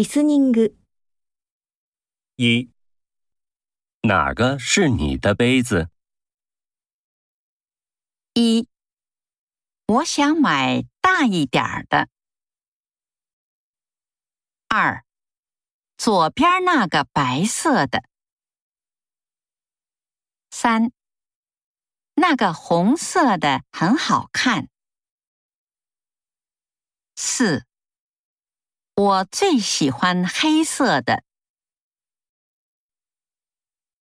リスニング一，哪个是你的杯子？一，我想买大一点儿的。二，左边那个白色的。三，那个红色的很好看。四， 我最喜欢黑色的。